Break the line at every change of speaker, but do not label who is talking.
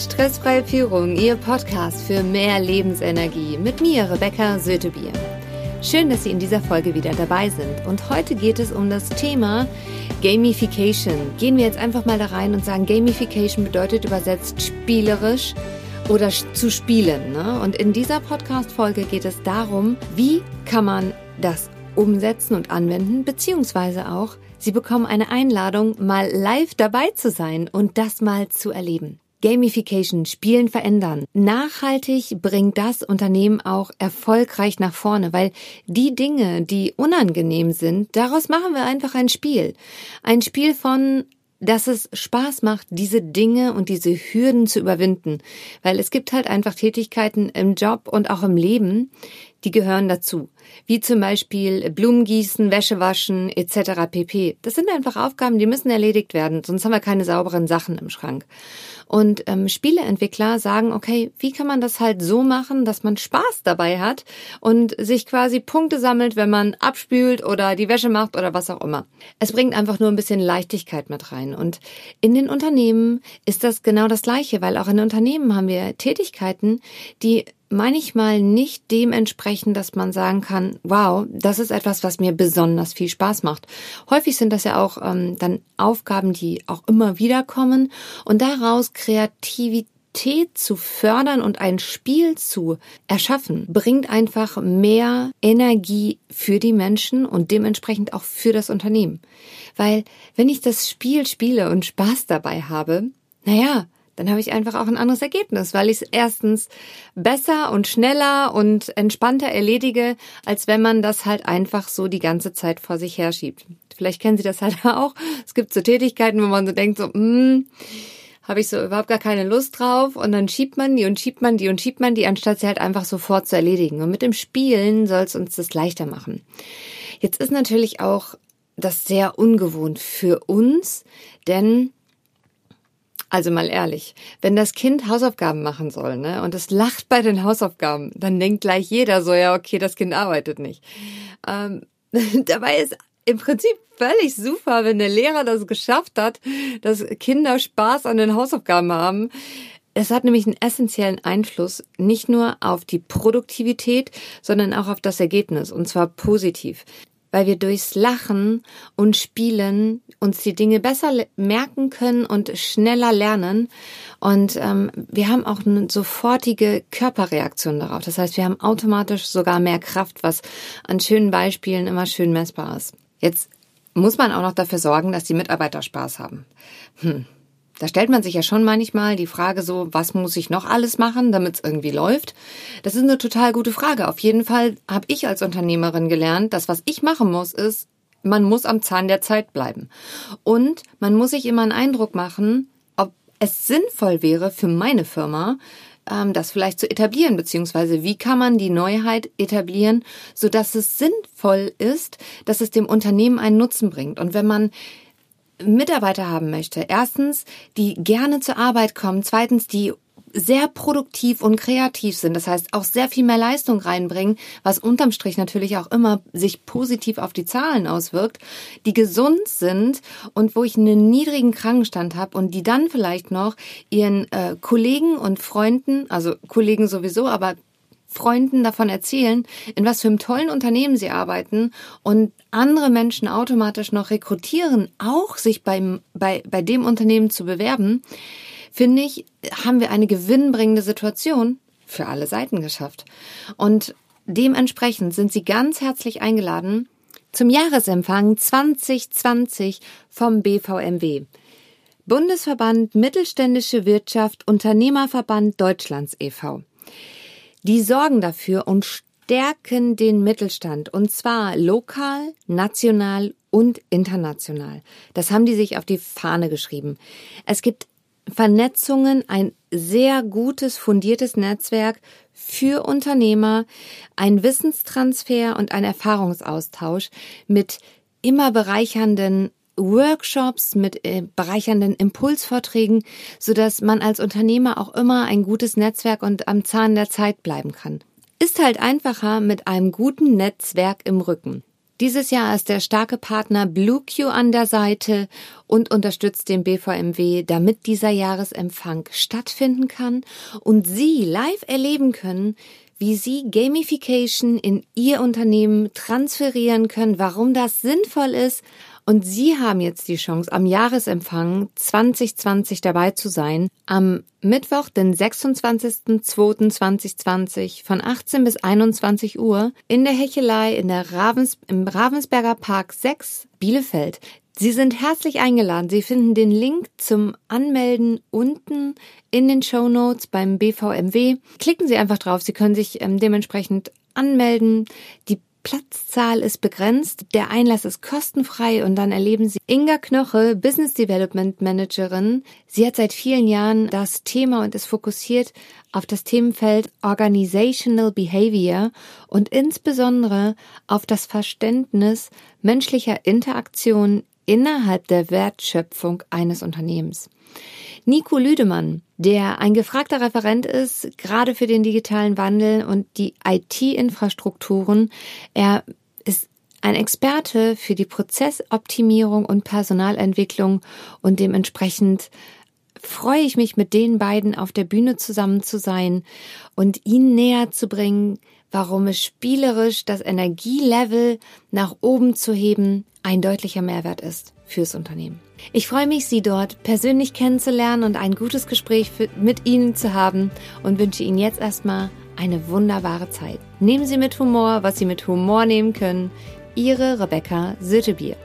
Stressfreie Führung, Ihr Podcast für mehr Lebensenergie mit mir, Rebecca Sötebier. Schön, dass Sie in dieser Folge wieder dabei sind. Und heute geht es um das Thema Gamification. Gehen wir jetzt einfach mal da rein und sagen, Gamification bedeutet übersetzt spielerisch oder zu spielen. Ne? Und in dieser Podcast-Folge geht es darum, wie kann man das umsetzen und anwenden, beziehungsweise auch, Sie bekommen eine Einladung, mal live dabei zu sein und das mal zu erleben. Gamification, Spielen verändern. Nachhaltig bringt das Unternehmen auch erfolgreich nach vorne, weil die Dinge, die unangenehm sind, daraus machen wir einfach ein Spiel. Ein Spiel von dass es Spaß macht, diese Dinge und diese Hürden zu überwinden. Weil es gibt halt einfach Tätigkeiten im Job und auch im Leben, die gehören dazu. Wie zum Beispiel Blumen gießen, Wäsche waschen etc. pp. Das sind einfach Aufgaben, die müssen erledigt werden, sonst haben wir keine sauberen Sachen im Schrank. Und ähm, Spieleentwickler sagen, okay, wie kann man das halt so machen, dass man Spaß dabei hat und sich quasi Punkte sammelt, wenn man abspült oder die Wäsche macht oder was auch immer. Es bringt einfach nur ein bisschen Leichtigkeit mit rein. Und in den Unternehmen ist das genau das Gleiche, weil auch in Unternehmen haben wir Tätigkeiten, die manchmal nicht dem entsprechen, dass man sagen kann, wow, das ist etwas, was mir besonders viel Spaß macht. Häufig sind das ja auch ähm, dann Aufgaben, die auch immer wieder kommen und daraus Kreativität zu fördern und ein Spiel zu erschaffen, bringt einfach mehr Energie für die Menschen und dementsprechend auch für das Unternehmen. Weil wenn ich das Spiel spiele und Spaß dabei habe, naja, dann habe ich einfach auch ein anderes Ergebnis, weil ich es erstens besser und schneller und entspannter erledige, als wenn man das halt einfach so die ganze Zeit vor sich herschiebt. Vielleicht kennen Sie das halt auch. Es gibt so Tätigkeiten, wo man so denkt, so, hm, habe ich so überhaupt gar keine Lust drauf und dann schiebt man die und schiebt man die und schiebt man die, anstatt sie halt einfach sofort zu erledigen. Und mit dem Spielen soll es uns das leichter machen. Jetzt ist natürlich auch das sehr ungewohnt für uns, denn also mal ehrlich, wenn das Kind Hausaufgaben machen soll, ne, und es lacht bei den Hausaufgaben, dann denkt gleich jeder so, ja, okay, das Kind arbeitet nicht. Ähm, dabei ist im Prinzip völlig super, wenn der Lehrer das geschafft hat, dass Kinder Spaß an den Hausaufgaben haben. Es hat nämlich einen essentiellen Einfluss nicht nur auf die Produktivität, sondern auch auf das Ergebnis, und zwar positiv weil wir durchs Lachen und Spielen uns die Dinge besser merken können und schneller lernen. Und ähm, wir haben auch eine sofortige Körperreaktion darauf. Das heißt, wir haben automatisch sogar mehr Kraft, was an schönen Beispielen immer schön messbar ist. Jetzt muss man auch noch dafür sorgen, dass die Mitarbeiter Spaß haben. Hm. Da stellt man sich ja schon manchmal die Frage so, was muss ich noch alles machen, damit es irgendwie läuft? Das ist eine total gute Frage. Auf jeden Fall habe ich als Unternehmerin gelernt, dass was ich machen muss, ist, man muss am Zahn der Zeit bleiben. Und man muss sich immer einen Eindruck machen, ob es sinnvoll wäre für meine Firma, ähm, das vielleicht zu etablieren, beziehungsweise wie kann man die Neuheit etablieren, so dass es sinnvoll ist, dass es dem Unternehmen einen Nutzen bringt. Und wenn man Mitarbeiter haben möchte. Erstens, die gerne zur Arbeit kommen. Zweitens, die sehr produktiv und kreativ sind. Das heißt, auch sehr viel mehr Leistung reinbringen, was unterm Strich natürlich auch immer sich positiv auf die Zahlen auswirkt, die gesund sind und wo ich einen niedrigen Krankenstand habe und die dann vielleicht noch ihren äh, Kollegen und Freunden, also Kollegen sowieso, aber Freunden davon erzählen, in was für einem tollen Unternehmen sie arbeiten und andere Menschen automatisch noch rekrutieren, auch sich beim, bei, bei dem Unternehmen zu bewerben, finde ich, haben wir eine gewinnbringende Situation für alle Seiten geschafft. Und dementsprechend sind Sie ganz herzlich eingeladen zum Jahresempfang 2020 vom BVMW. Bundesverband Mittelständische Wirtschaft Unternehmerverband Deutschlands e.V. Die sorgen dafür und stärken den Mittelstand und zwar lokal, national und international. Das haben die sich auf die Fahne geschrieben. Es gibt Vernetzungen, ein sehr gutes, fundiertes Netzwerk für Unternehmer, ein Wissenstransfer und ein Erfahrungsaustausch mit immer bereichernden Workshops mit äh, bereichernden Impulsvorträgen, so dass man als Unternehmer auch immer ein gutes Netzwerk und am Zahn der Zeit bleiben kann. Ist halt einfacher mit einem guten Netzwerk im Rücken. Dieses Jahr ist der starke Partner BlueQ an der Seite und unterstützt den BVMW, damit dieser Jahresempfang stattfinden kann und Sie live erleben können, wie Sie Gamification in Ihr Unternehmen transferieren können, warum das sinnvoll ist und Sie haben jetzt die Chance, am Jahresempfang 2020 dabei zu sein. Am Mittwoch, den 26.02.2020 von 18 bis 21 Uhr in der Hechelei in der Ravens, im Ravensberger Park 6 Bielefeld. Sie sind herzlich eingeladen. Sie finden den Link zum Anmelden unten in den Show Notes beim BVMW. Klicken Sie einfach drauf. Sie können sich ähm, dementsprechend anmelden. Die Platzzahl ist begrenzt, der Einlass ist kostenfrei und dann erleben Sie Inga Knoche, Business Development Managerin. Sie hat seit vielen Jahren das Thema und ist fokussiert auf das Themenfeld Organizational Behavior und insbesondere auf das Verständnis menschlicher Interaktion innerhalb der Wertschöpfung eines Unternehmens. Nico Lüdemann, der ein gefragter Referent ist, gerade für den digitalen Wandel und die IT-Infrastrukturen. Er ist ein Experte für die Prozessoptimierung und Personalentwicklung und dementsprechend freue ich mich, mit den beiden auf der Bühne zusammen zu sein und ihnen näher zu bringen, warum es spielerisch das Energielevel nach oben zu heben ein deutlicher Mehrwert ist fürs Unternehmen. Ich freue mich, Sie dort persönlich kennenzulernen und ein gutes Gespräch mit Ihnen zu haben und wünsche Ihnen jetzt erstmal eine wunderbare Zeit. Nehmen Sie mit Humor, was Sie mit Humor nehmen können. Ihre Rebecca Sötebier.